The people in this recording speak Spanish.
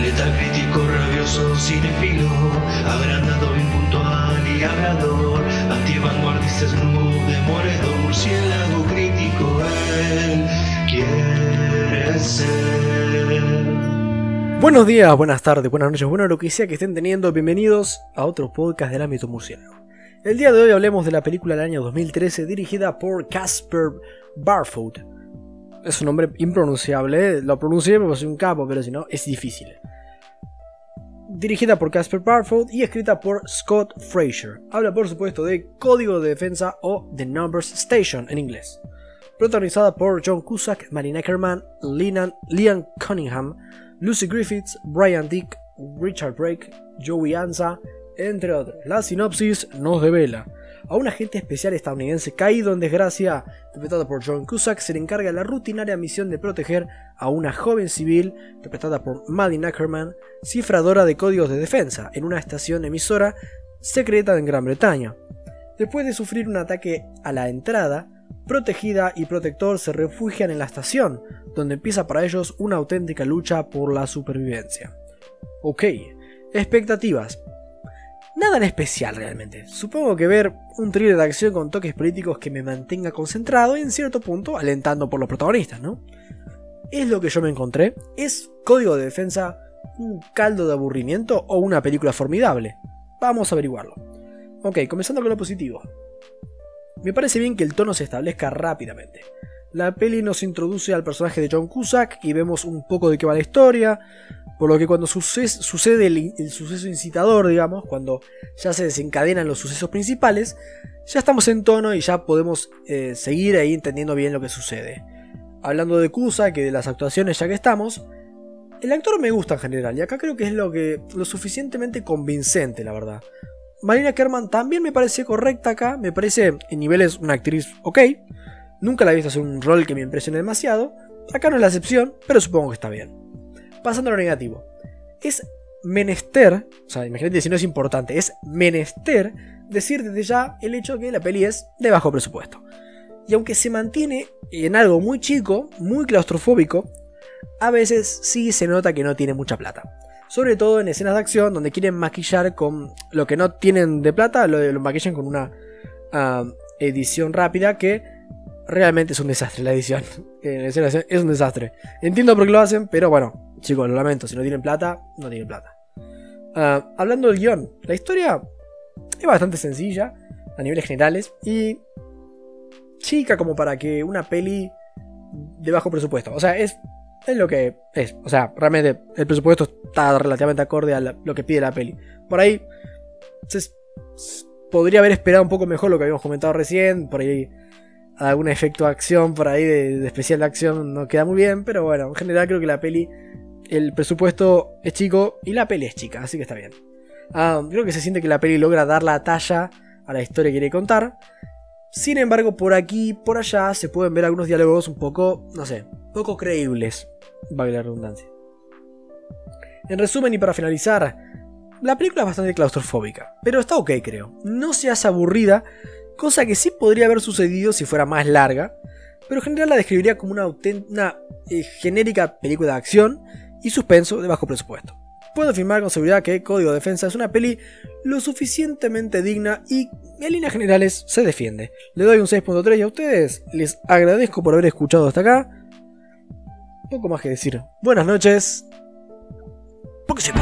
Letal crítico, rabioso, agrandado, y crítico, él quiere ser. Buenos días, buenas tardes, buenas noches, bueno lo que sea que estén teniendo, bienvenidos a otro podcast del ámbito murciélago. El día de hoy hablemos de la película del año 2013 dirigida por Casper Barfoot. Es un nombre impronunciable, lo pronuncié porque soy un capo, pero si no, es difícil. Dirigida por Casper Barfoot y escrita por Scott Fraser. Habla por supuesto de Código de Defensa o The Numbers Station en inglés. Protagonizada por John Cusack, Marina Ackerman, Liam Cunningham, Lucy Griffiths, Brian Dick, Richard Brake, Joey Anza, entre otros. La sinopsis nos devela. A un agente especial estadounidense caído en desgracia, interpretado por John Cusack, se le encarga la rutinaria misión de proteger a una joven civil, interpretada por Madeline Ackerman, cifradora de códigos de defensa, en una estación emisora secreta en Gran Bretaña. Después de sufrir un ataque a la entrada, Protegida y Protector se refugian en la estación, donde empieza para ellos una auténtica lucha por la supervivencia. Ok, expectativas. Nada en especial realmente. Supongo que ver un thriller de acción con toques políticos que me mantenga concentrado y en cierto punto alentando por los protagonistas, ¿no? Es lo que yo me encontré. ¿Es Código de Defensa un caldo de aburrimiento o una película formidable? Vamos a averiguarlo. Ok, comenzando con lo positivo. Me parece bien que el tono se establezca rápidamente. La peli nos introduce al personaje de John Cusack y vemos un poco de qué va la historia, por lo que cuando sucede el, suceso incitador, digamos, cuando ya se desencadenan los sucesos principales, ya estamos en tono y ya podemos eh, seguir ahí entendiendo bien lo que sucede. Hablando de Cusack y de las actuaciones ya que estamos, el actor me gusta en general y acá creo que es lo, que, lo suficientemente convincente, la verdad. Marina Kerman también me parece correcta acá, me parece en niveles una actriz ok. Nunca la he visto hacer un rol que me impresione demasiado. Acá no es la excepción, pero supongo que está bien. Pasando a lo negativo. Es menester, o sea, imagínate si no es importante, es menester decir desde ya el hecho de que la peli es de bajo presupuesto. Y aunque se mantiene en algo muy chico, muy claustrofóbico, a veces sí se nota que no tiene mucha plata sobre todo en escenas de acción donde quieren maquillar con lo que no tienen de plata, lo, lo maquillan con una ah, edición rápida que realmente es un desastre la edición. es un desastre. Entiendo por qué lo hacen, pero bueno, chicos, lo lamento, si no tienen plata, no tienen plata. Ah, hablando del guion, la historia es bastante sencilla a niveles generales y chica como para que una peli de bajo presupuesto. O sea, es es lo que es. O sea, realmente el presupuesto está relativamente acorde a lo que pide la peli. Por ahí se, podría haber esperado un poco mejor lo que habíamos comentado recién. Por ahí algún efecto de acción por ahí de, especial de acción no queda muy bien. Pero bueno, en general creo que la peli, el presupuesto es chico y la peli es chica, así que está bien. Ah, creo que se siente que la peli logra dar la talla a la historia que quiere contar. Sin embargo, por aquí y por allá se pueden ver algunos diálogos un poco, no sé, poco creíbles valga la redundancia. En resumen y para finalizar, la película es bastante claustrofóbica, pero está ok creo. No se hace aburrida, cosa que sí podría haber sucedido si fuera más larga, pero en general la describiría como una, una eh, genérica película de acción y suspenso de bajo presupuesto. Puedo afirmar con seguridad que Código de Defensa es una peli lo suficientemente digna y en líneas generales se defiende. Le doy un 6.3 y a ustedes les agradezco por haber escuchado hasta acá poco más que decir. Buenas noches. Porque se